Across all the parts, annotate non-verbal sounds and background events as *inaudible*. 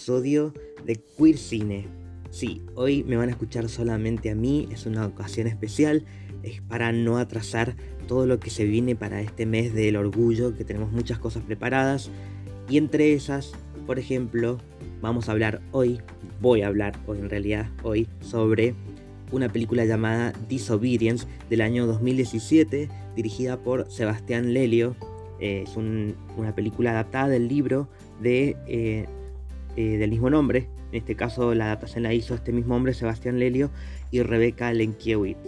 episodio de Queer Cine. Sí, hoy me van a escuchar solamente a mí, es una ocasión especial, es para no atrasar todo lo que se viene para este mes del orgullo, que tenemos muchas cosas preparadas. Y entre esas, por ejemplo, vamos a hablar hoy, voy a hablar hoy en realidad, hoy, sobre una película llamada Disobedience del año 2017, dirigida por Sebastián Lelio. Es una película adaptada del libro de, eh, eh, del mismo nombre. En este caso la adaptación la hizo este mismo hombre, Sebastián Lelio, y Rebeca Lenkiewicz.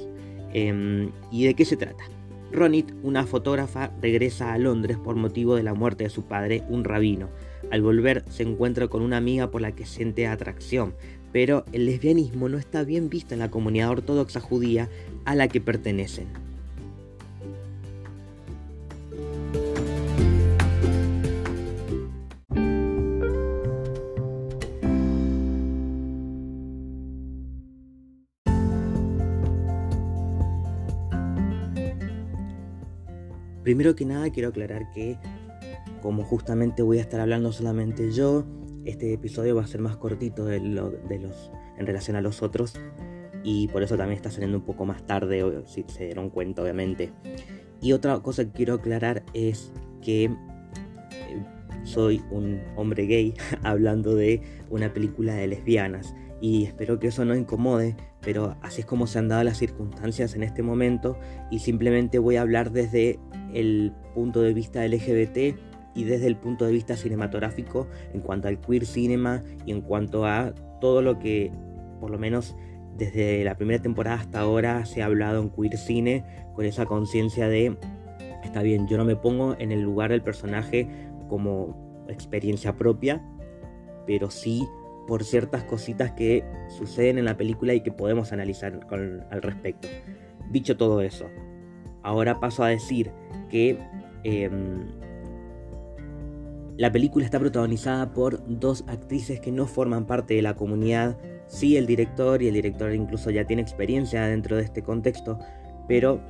Em, ¿Y de qué se trata? Ronit, una fotógrafa, regresa a Londres por motivo de la muerte de su padre, un rabino. Al volver se encuentra con una amiga por la que siente atracción, pero el lesbianismo no está bien visto en la comunidad ortodoxa judía a la que pertenecen. Primero que nada quiero aclarar que como justamente voy a estar hablando solamente yo, este episodio va a ser más cortito de, los, en relación a los otros y por eso también está saliendo un poco más tarde, si se dieron cuenta obviamente. Y otra cosa que quiero aclarar es que eh, soy un hombre gay *laughs* hablando de una película de lesbianas y espero que eso no incomode, pero así es como se han dado las circunstancias en este momento y simplemente voy a hablar desde el punto de vista LGBT y desde el punto de vista cinematográfico en cuanto al queer cinema y en cuanto a todo lo que por lo menos desde la primera temporada hasta ahora se ha hablado en queer cine con esa conciencia de está bien, yo no me pongo en el lugar del personaje como experiencia propia, pero sí por ciertas cositas que suceden en la película y que podemos analizar al respecto. Dicho todo eso, ahora paso a decir que em, la película está protagonizada por dos actrices que no forman parte de la comunidad. Sí, el director y el director incluso ya tiene experiencia dentro de este contexto, pero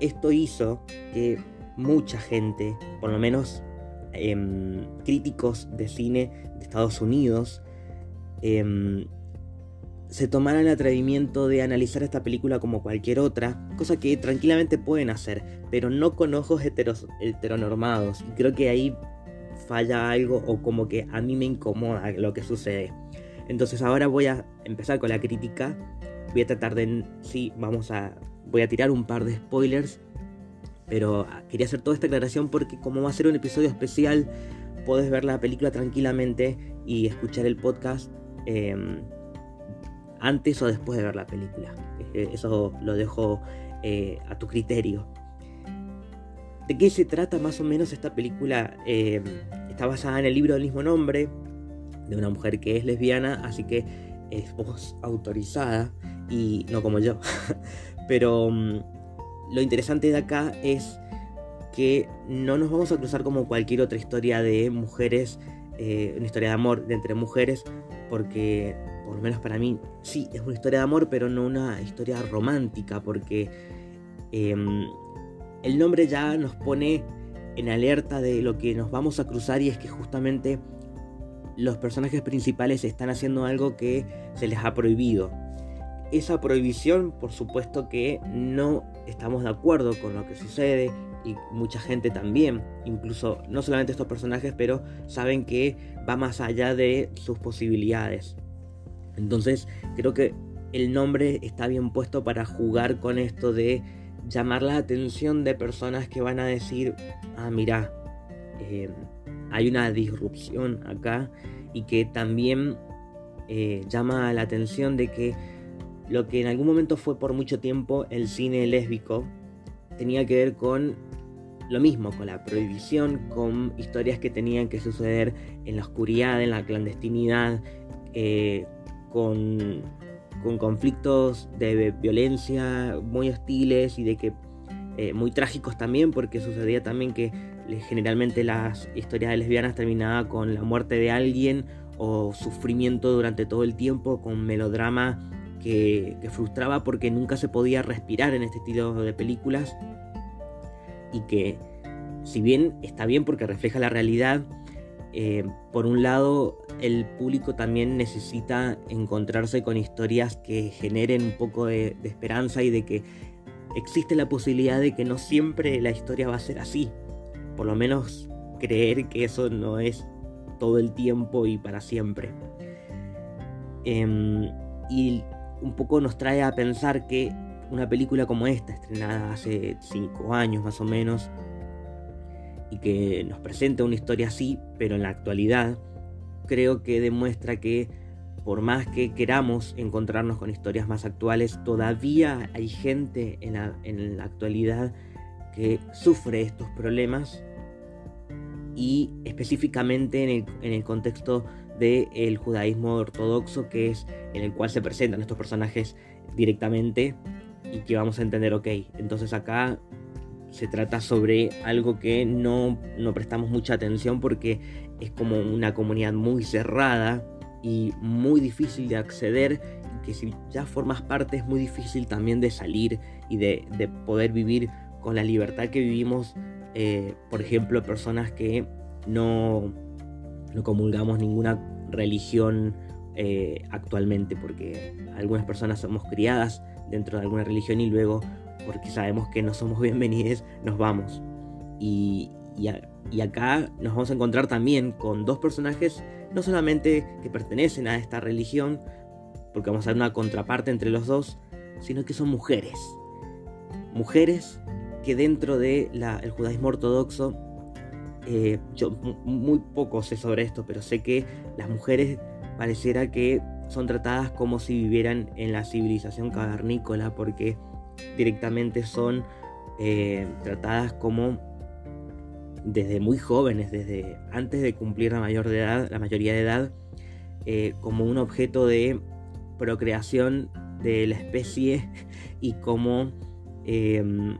esto hizo que mucha gente, por lo menos em, críticos de cine de Estados Unidos, em, se tomaran el atrevimiento de analizar esta película como cualquier otra, cosa que tranquilamente pueden hacer, pero no con ojos heteronormados. Y creo que ahí falla algo o como que a mí me incomoda lo que sucede. Entonces ahora voy a empezar con la crítica. Voy a tratar de... Sí, vamos a... Voy a tirar un par de spoilers. Pero quería hacer toda esta aclaración porque como va a ser un episodio especial, puedes ver la película tranquilamente y escuchar el podcast. Em, antes o después de ver la película. Eh, eso lo dejo eh, a tu criterio. ¿De qué se trata más o menos esta película? Eh, está basada en el libro del mismo nombre, de una mujer que es lesbiana, así que es voz autorizada y no como yo. *laughs* Pero mm, lo interesante de acá es que no nos vamos a cruzar como cualquier otra historia de mujeres, una historia de amor de entre mujeres, porque por lo menos para mí, sí, es una historia de amor, pero no una historia romántica, porque em, el nombre ya nos pone en alerta de lo que nos vamos a cruzar y es que justamente los personajes principales están haciendo algo que se les ha prohibido. Esa prohibición, por supuesto que no estamos de acuerdo con lo que sucede y mucha gente también, incluso no solamente estos personajes, pero saben que va más allá de sus posibilidades. Entonces creo que el nombre está bien puesto para jugar con esto de llamar la atención de personas que van a decir, ah, mira, eh, hay una disrupción acá y que también eh, llama la atención de que lo que en algún momento fue por mucho tiempo el cine lésbico tenía que ver con lo mismo, con la prohibición, con historias que tenían que suceder en la oscuridad, en la clandestinidad, eh, con, conflictos de violencia muy hostiles y de que eh, muy trágicos también, porque sucedía también que generalmente las historias de lesbianas terminaban con la muerte de alguien o sufrimiento durante todo el tiempo, con melodrama que, frustraba porque nunca se podía respirar en este estilo de películas y que si bien está bien porque refleja la realidad, eh, por un lado, el público también necesita encontrarse con historias que generen un poco de, esperanza y de que existe la posibilidad de que no siempre la historia va a ser así. Por lo menos creer que eso no es todo el tiempo y para siempre. Em, y un poco nos trae a pensar que una película como esta, estrenada hace 5 años más o menos, y que nos presenta una historia así, pero en la actualidad, creo que demuestra que por más que queramos encontrarnos con historias más actuales, todavía hay gente en la, actualidad que sufre estos problemas y específicamente en el, contexto del judaísmo ortodoxo, que es en el cual se presentan estos personajes directamente y que vamos a entender, ok, entonces acá se trata sobre algo que no, no prestamos mucha atención porque es como una comunidad muy cerrada y muy difícil de acceder que si ya formas parte es muy difícil también de salir y de, poder vivir con la libertad que vivimos, eh, por ejemplo, personas que no, no comulgamos ninguna religión eh, actualmente, porque algunas personas somos criadas dentro de alguna religión y luego porque sabemos que no somos *laughs* bienvenidos, nos vamos. Y, y, acá nos vamos a encontrar también con dos personajes, no solamente que pertenecen a esta religión, porque vamos a ver una contraparte entre los dos, sino que son mujeres. Mujeres que dentro del el judaísmo ortodoxo, eh, yo muy poco sé sobre esto, pero sé que las mujeres pareciera que son tratadas como si vivieran en la civilización cavernícola, porque directamente son eh, tratadas como desde muy jóvenes, desde antes de cumplir la, mayor de edad, la mayoría de edad, eh, como un objeto de procreación de la especie *laughs* y como em,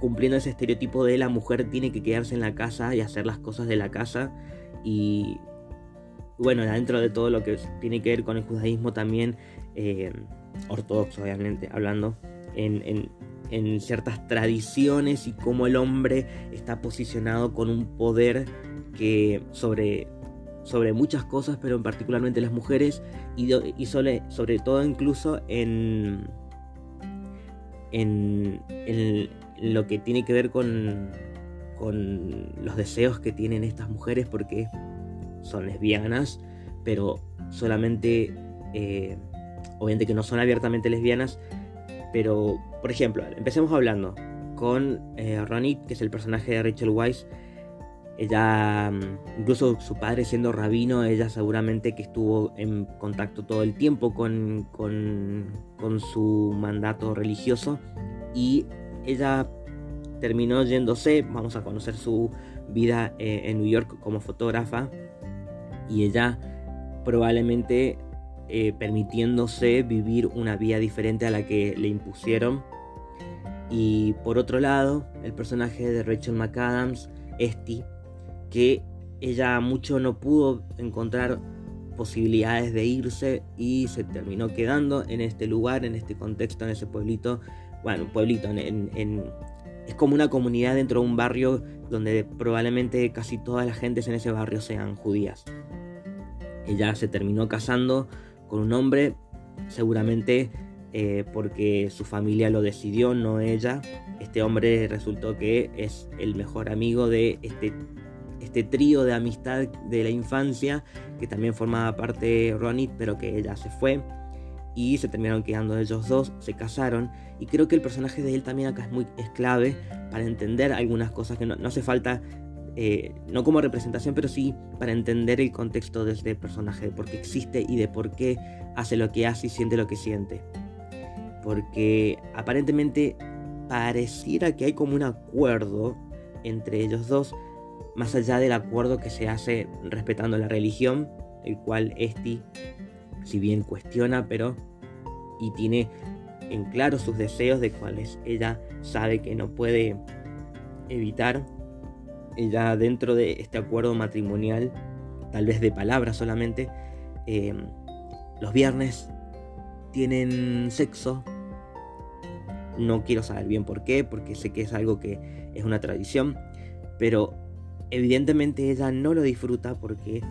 cumpliendo ese estereotipo de la mujer tiene que quedarse en la casa y hacer las cosas de la casa. Y bueno, dentro de todo lo que tiene que ver con el judaísmo también em, ortodoxo obviamente, hablando en, ciertas tradiciones y cómo el hombre está posicionado con un poder que sobre, sobre muchas cosas, pero particularmente las mujeres y, y sobre, sobre, todo incluso en, en, en, lo que tiene que ver con, con los deseos que tienen estas mujeres porque son lesbianas, pero solamente eh, obviamente que no son abiertamente lesbianas, pero por ejemplo, empecemos hablando con eh, Ronit, que es el personaje de Rachel Weisz. Ella, mm, incluso su padre siendo rabino, ella seguramente que estuvo en contacto todo el tiempo con, con, su mandato religioso y ella terminó yéndose, vamos a conocer su vida eh, en New York como fotógrafa y ella probablemente eh, permitiéndose vivir una vida diferente a la que le impusieron. Y por otro lado, el personaje de Rachel McAdams, Esti, que ella mucho no pudo encontrar posibilidades de irse y se terminó quedando en este lugar, en este contexto, en ese pueblito. Bueno, pueblito, es como una comunidad dentro de un barrio donde probablemente casi todas las gentes en ese barrio sean judías. Ella se terminó casando con un hombre, seguramente eh, porque su familia lo decidió, no ella. Este hombre resultó que es el mejor amigo de este, este trío de amistad de la infancia, que también formaba parte Ronit, pero que ella se fue. Y se terminaron quedando ellos dos, se casaron. Y creo que el personaje de él también acá es muy es clave para entender algunas cosas que no, hace falta eh, no como representación, pero sí para entender el contexto de este personaje, de por qué existe y de por qué hace lo que hace y siente lo que siente. Porque aparentemente pareciera que hay como un acuerdo entre ellos dos, más allá del acuerdo que se hace respetando la religión, el cual Esti, si bien cuestiona, pero y tiene en claro sus deseos de cuáles ella sabe que no puede evitar ya dentro de este acuerdo matrimonial, tal vez de palabras solamente, eh, los viernes tienen sexo. No quiero saber bien por qué, porque sé que es algo que es una tradición, pero evidentemente ella no lo disfruta porque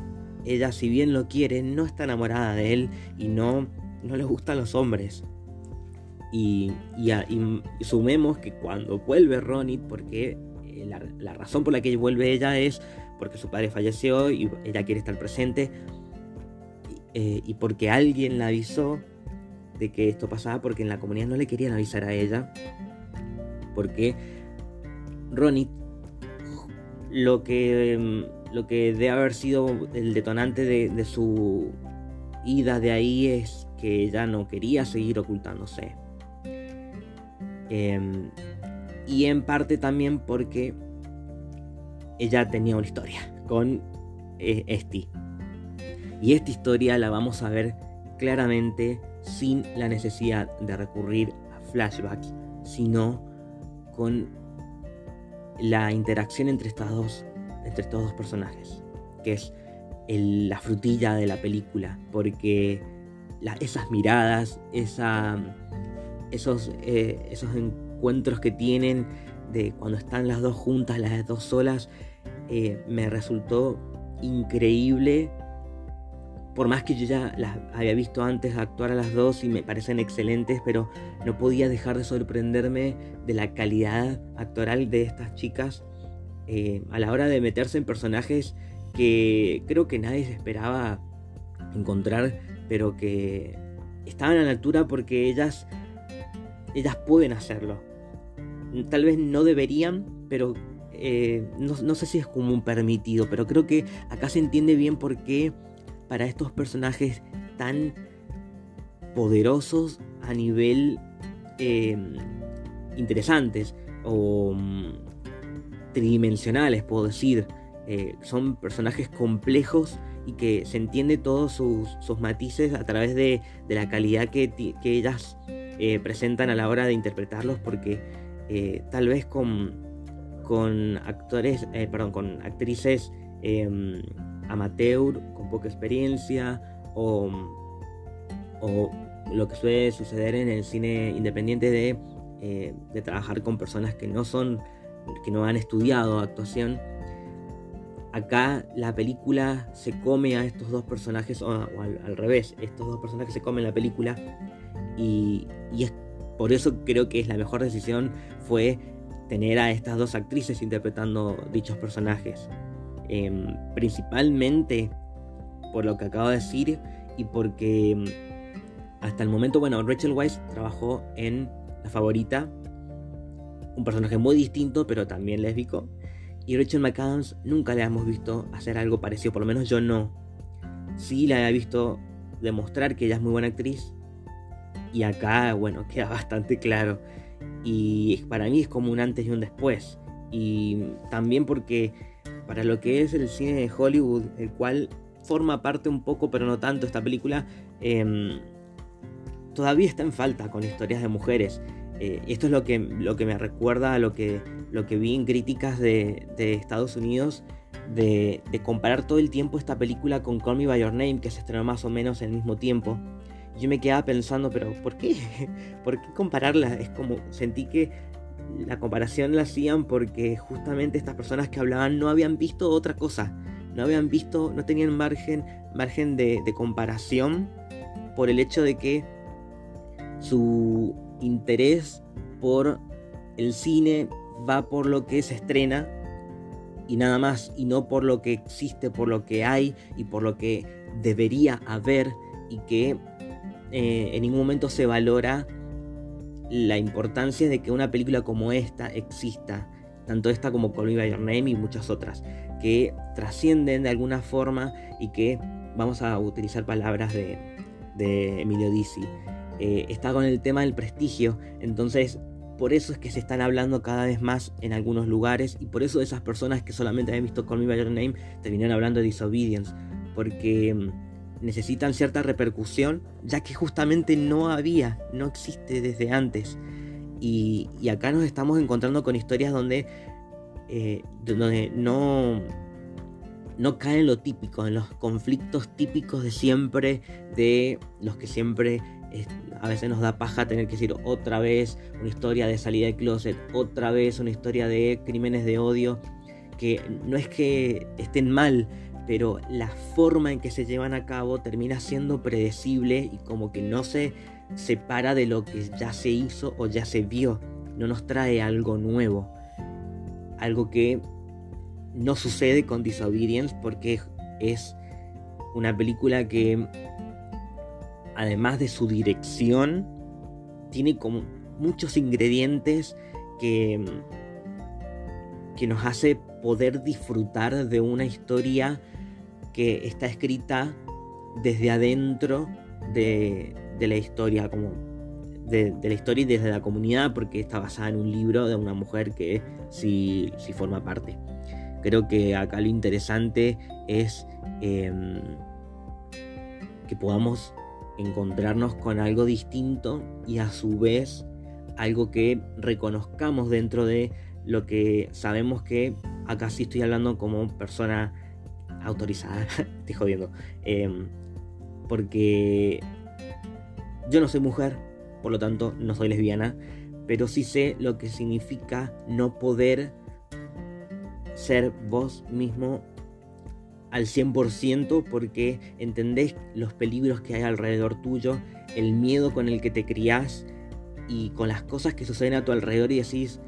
ella si bien lo quiere, no está enamorada de él y no, no le gustan los hombres. Y, sumemos que cuando vuelve Ronnie, porque eh, la, razón por la que vuelve ella es porque su padre falleció y ella quiere estar presente, eh, y porque alguien la avisó de que esto pasaba, porque en la comunidad no le querían avisar a ella, porque Ronnie, lo que, lo que debe haber sido el detonante de su ida de ahí es que ella no quería seguir ocultándose. Em, y en parte también porque ella tenía una historia con eh. Y esta historia la vamos a ver claramente sin la necesidad de recurrir a flashbacks, sino con la interacción entre, estas dos, entre estos dos personajes, que es la frutilla de la película, porque esas miradas, esa esos, eh, esos encuentros que tienen de cuando están las dos juntas, las dos solas, eh, me resultó increíble. Por más que yo ya las había visto antes actuar a las dos y me parecen excelentes, pero no podía dejar de sorprenderme de la calidad actoral de estas chicas eh, a la hora de meterse en personajes que creo que nadie se esperaba encontrar, pero que estaban a la altura porque ellas ellas pueden hacerlo. Tal vez no deberían, pero eh, no, sé si es como un permitido, pero creo que acá se entiende bien por qué para estos personajes tan poderosos a nivel em, interesantes o mm, tridimensionales, puedo decir. Eh, son personajes complejos y que se entiende todos sus, matices a través de, la calidad que, ellas eh, presentan a la hora de interpretarlos porque eh, tal vez con, actores, perdón, con actrices em, amateur, con poca experiencia o, o, lo que suele suceder en el cine independiente de, de trabajar con personas que no son, que no han estudiado actuación. Acá la película se come a estos dos personajes, o, al, revés, estos dos personajes se comen la película y, es por eso creo que es la mejor decisión fue tener a estas dos actrices interpretando dichos personajes. Em, principalmente por lo que acabo de decir y porque em, hasta el momento, bueno, Rachel Weisz trabajó en La Favorita, un personaje muy distinto pero también lésbico. Y Rachel McAdams nunca le hemos visto hacer algo parecido, por lo menos yo no. Sí la he visto demostrar que ella es muy buena actriz, y acá, bueno, queda *laughs* bastante claro. Y para mí es como un antes y un después. Y también porque para lo que es el cine de Hollywood, el cual forma parte un poco, pero no tanto, esta película, em, todavía está en falta con historias de mujeres. Eh, esto es lo que, lo que me recuerda a lo que, lo que vi en críticas de, Estados Unidos, de, de, comparar todo el tiempo esta película con Call Me By Your Name, que se estrenó más o menos al mismo tiempo yo me quedaba pensando, pero ¿por qué? *laughs* ¿Por qué compararla? Es como sentí que la comparación la hacían porque justamente estas personas que hablaban no habían visto otra cosa, no habían visto, no tenían margen, margen de, comparación por el hecho de que su interés por el cine va por lo que se estrena y nada más, y no por lo que existe, por lo que hay y por lo que debería haber y que eh, en ningún momento se valora la importancia de que una película como esta exista, tanto esta como Call By Your Name y muchas otras, que trascienden de alguna forma y que vamos a utilizar palabras de, Emilio Dizzi. Eh, está con el tema del prestigio, entonces por eso es que se están hablando cada vez más en algunos lugares y por eso esas personas que solamente habían visto Call Me By Your Name terminan hablando de Disobedience, porque mm, necesitan cierta repercusión, ya que justamente no había, no existe desde antes. Y, acá nos estamos encontrando con historias donde, eh, donde no, no cae en lo típico, en los conflictos típicos de siempre, de los que siempre a veces nos da paja tener que decir otra vez una historia de salida de closet, otra vez una historia de crímenes de odio. que no es que estén mal, pero la forma en que se llevan a cabo termina siendo predecible y como que no se separa de lo que ya se hizo o ya se vio. No nos trae algo nuevo. Algo que no sucede con Disobedience porque es una película que además de su dirección tiene como muchos ingredientes que que nos hace poder disfrutar de una historia que está escrita desde adentro de, la historia, como de, la historia y desde la comunidad, porque está basada en un libro de una mujer que sí, forma parte. Creo que acá lo interesante es em, que podamos encontrarnos con algo distinto y a su vez algo que reconozcamos dentro de lo que sabemos que acá sí estoy hablando como persona autorizada, *laughs* estoy jodiendo, em, porque yo no soy mujer, por lo tanto no soy lesbiana, pero sí sé lo que significa no poder ser vos mismo al 100% porque entendés los peligros que hay alrededor tuyo, el miedo con el que te criás y con las cosas que suceden a tu alrededor y decís,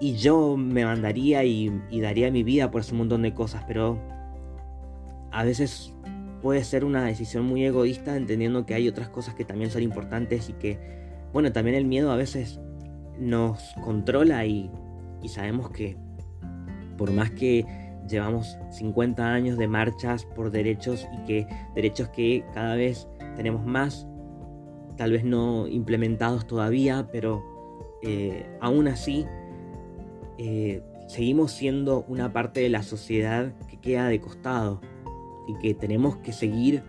y yo me mandaría y, daría mi vida por ese montón de cosas, pero a veces puede ser una decisión muy egoísta entendiendo que hay otras cosas que también son importantes y que, bueno, también el miedo a veces nos controla y, y sabemos que por más que llevamos 50 años de marchas por derechos y que derechos que cada vez tenemos más, tal vez no implementados todavía, pero eh, aún así eh, seguimos siendo una parte de la sociedad que queda de costado y que tenemos que seguir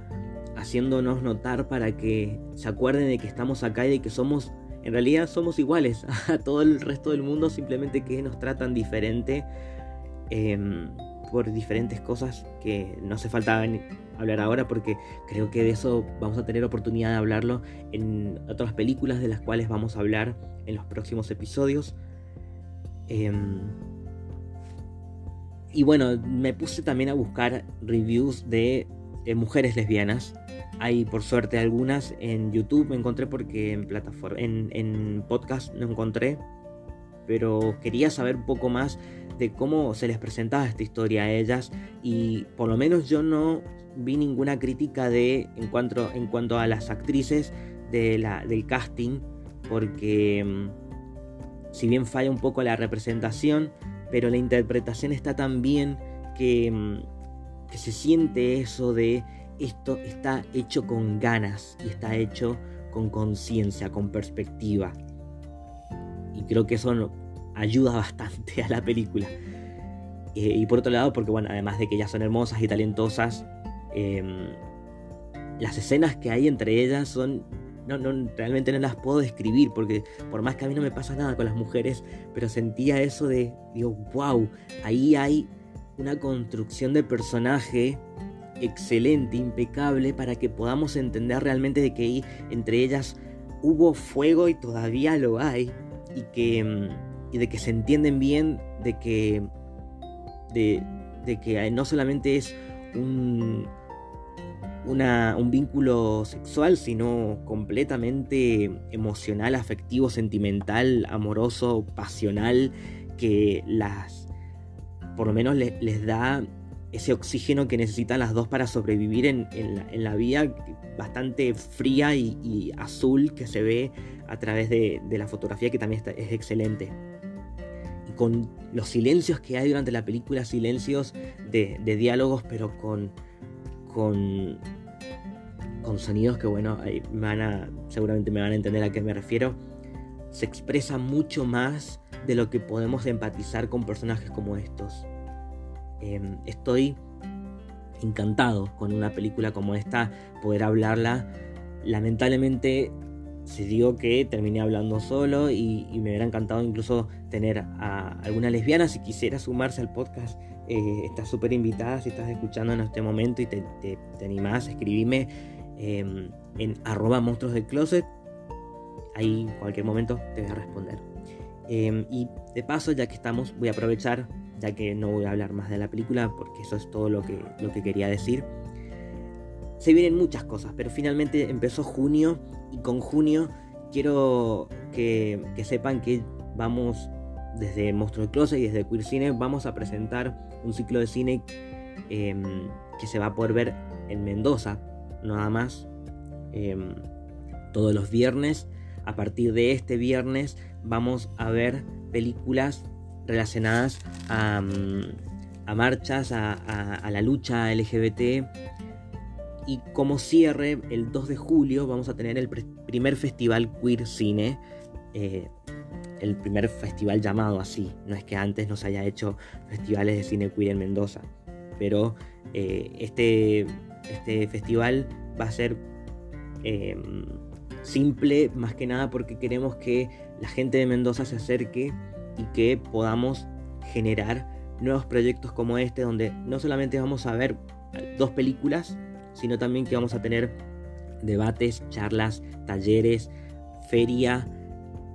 haciéndonos notar para que se acuerden de que estamos acá y de que somos, en realidad somos iguales *laughs* a todo el resto del mundo, simplemente que nos tratan diferente em, por diferentes cosas que no hace falta hablar ahora porque creo que de eso vamos a tener oportunidad de hablarlo en otras películas de las cuales vamos a hablar en los próximos episodios. Em, y bueno, me puse también a buscar reviews de eh, mujeres lesbianas. Hay por suerte algunas en YouTube me encontré porque en plataforma, en, en podcast no encontré. Pero quería saber un poco más de cómo se les presentaba esta historia a ellas. Y por lo menos yo no vi ninguna crítica de en cuanto, en cuanto a las actrices del casting. Porque em, si bien falla un poco la representación, pero la interpretación está tan bien que, mm, que se siente eso de esto está hecho con ganas y está hecho con conciencia, con perspectiva. Y creo que eso ayuda bastante a la película. Eh, y por otro lado, porque bueno, además de que ellas son hermosas y talentosas, em, las escenas que hay entre ellas son no, no, realmente no las puedo describir porque por más que a mí no me pasa nada con las mujeres, pero sentía eso de, digo, wow, ahí hay una construcción de personaje excelente, impecable, para que podamos entender realmente de que entre ellas hubo fuego y todavía lo hay, y que y de que se entienden bien, de que de, de que no solamente es un un vínculo sexual, sino completamente emocional, afectivo, sentimental, amoroso, pasional, que las, por lo menos les, da ese oxígeno que necesitan las dos para sobrevivir en, la, vía bastante fría y, azul que se ve a través de, la fotografía que también es excelente. Y con los silencios que hay durante la película, silencios de diálogos, pero con con, con sonidos que, bueno, van a, seguramente me van a entender a qué me refiero. Se expresa mucho más de lo que podemos empatizar con personajes como estos. Em, estoy encantado con una película como esta, poder hablarla. Lamentablemente se dio que terminé hablando solo y, me hubiera encantado incluso tener a alguna lesbiana si quisiera sumarse al podcast eh, estás súper invitada si estás escuchando en este momento y te, te, animás, escribime em, en arroba monstruos del closet. Ahí en cualquier momento te voy a responder. Em, y de paso, ya que estamos, voy a aprovechar, ya que no voy a hablar más de la película, porque eso es todo lo que, lo que quería decir. Se vienen muchas cosas, pero finalmente empezó junio y con junio quiero que, que sepan que vamos desde Monstruo Closet y desde Queer Cine vamos a presentar un ciclo de cine em, que se va a poder ver en Mendoza, nada más, em, todos los viernes. A partir de este viernes vamos a ver películas relacionadas a, mm, marchas, a, la lucha LGBT. Y como cierre, el 2 de julio vamos a tener el primer festival queer cine. Eh, el primer festival llamado así. No es que antes no se haya hecho festivales de cine queer en Mendoza. Pero eh, este, este festival va a ser em, simple más que nada porque queremos que la gente de Mendoza se acerque y que podamos generar nuevos proyectos como este donde no solamente vamos a ver dos películas, sino también que vamos a tener debates, charlas, talleres, feria,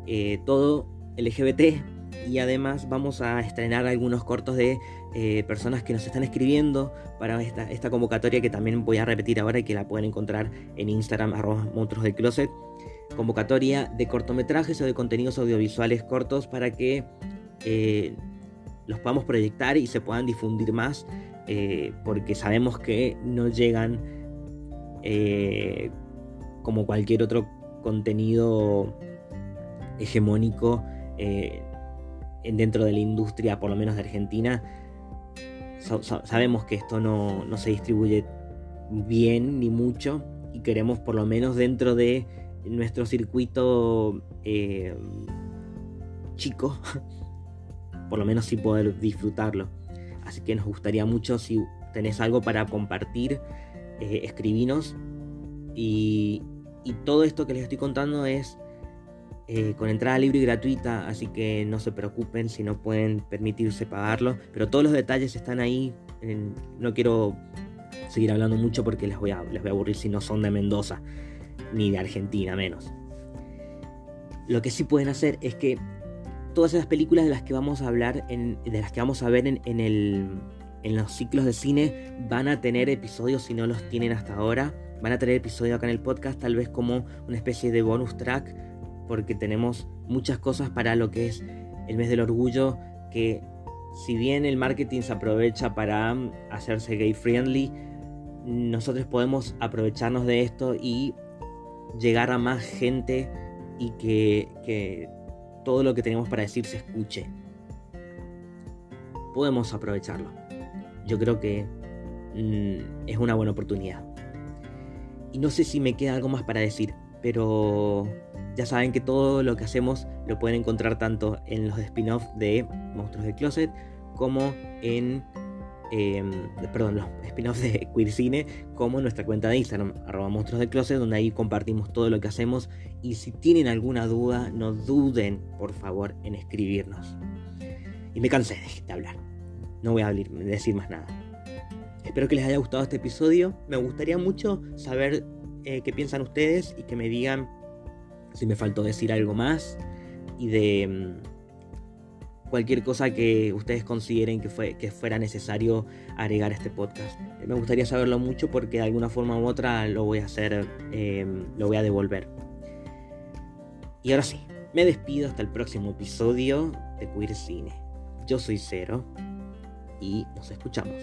eh, todo LGBT y además vamos a estrenar algunos cortos de eh, personas que nos están escribiendo para esta, esta, convocatoria que también voy a repetir ahora y que la pueden encontrar en Instagram arroba monstruos del closet convocatoria de cortometrajes o de contenidos audiovisuales cortos para que eh, los podamos proyectar y se puedan difundir más eh, porque sabemos que no llegan como cualquier otro contenido hegemónico eh, dentro de la industria, por lo menos de Argentina, sabemos que esto no, se distribuye bien ni mucho y queremos por lo menos dentro de nuestro circuito eh, chico, *laughs* por lo menos sí poder disfrutarlo. Así que nos gustaría mucho si tenés algo para compartir, eh, y todo esto que les estoy contando es eh, con entrada libre y gratuita, así que no se preocupen si no pueden permitirse pagarlo, pero todos los detalles están ahí. no quiero seguir hablando mucho porque les voy, a, les voy a aburrir si no son de Mendoza, ni de Argentina menos. Lo que sí pueden hacer es que todas esas películas de las que vamos a hablar, de las que vamos a ver en, en los ciclos de cine, van a tener episodios si no los tienen hasta ahora. Van a tener episodios acá en el podcast, tal vez como una especie de bonus track porque tenemos muchas cosas para lo que es el mes del orgullo, que si bien el marketing se aprovecha para hacerse gay friendly, nosotros podemos aprovecharnos de esto y llegar a más gente y que, todo lo que tenemos para decir se escuche. Podemos aprovecharlo. Yo creo que mm, es una buena oportunidad. Y no sé si me queda algo más para decir, pero ya saben que todo lo que hacemos lo pueden encontrar tanto en los spin-off de Monstruos de Closet como en. Em, perdón, los spin-offs de Queer Cine, como nuestra cuenta de Instagram, arroba monstruos de closet, donde ahí compartimos todo lo que hacemos. Y si tienen alguna duda, no duden, por favor, en escribirnos. Y me cansé de hablar. No voy a decir más nada. Espero que les haya gustado este episodio. Me gustaría mucho saber eh, qué piensan ustedes y que me digan si me faltó decir algo más y de mm, cualquier cosa que ustedes consideren que, fue, que fuera necesario agregar a este podcast. Me gustaría saberlo mucho porque de alguna forma u otra lo voy a hacer, em, lo voy a devolver. Y ahora sí, me despido hasta el próximo episodio de Queer Cine. Yo soy Cero y nos escuchamos.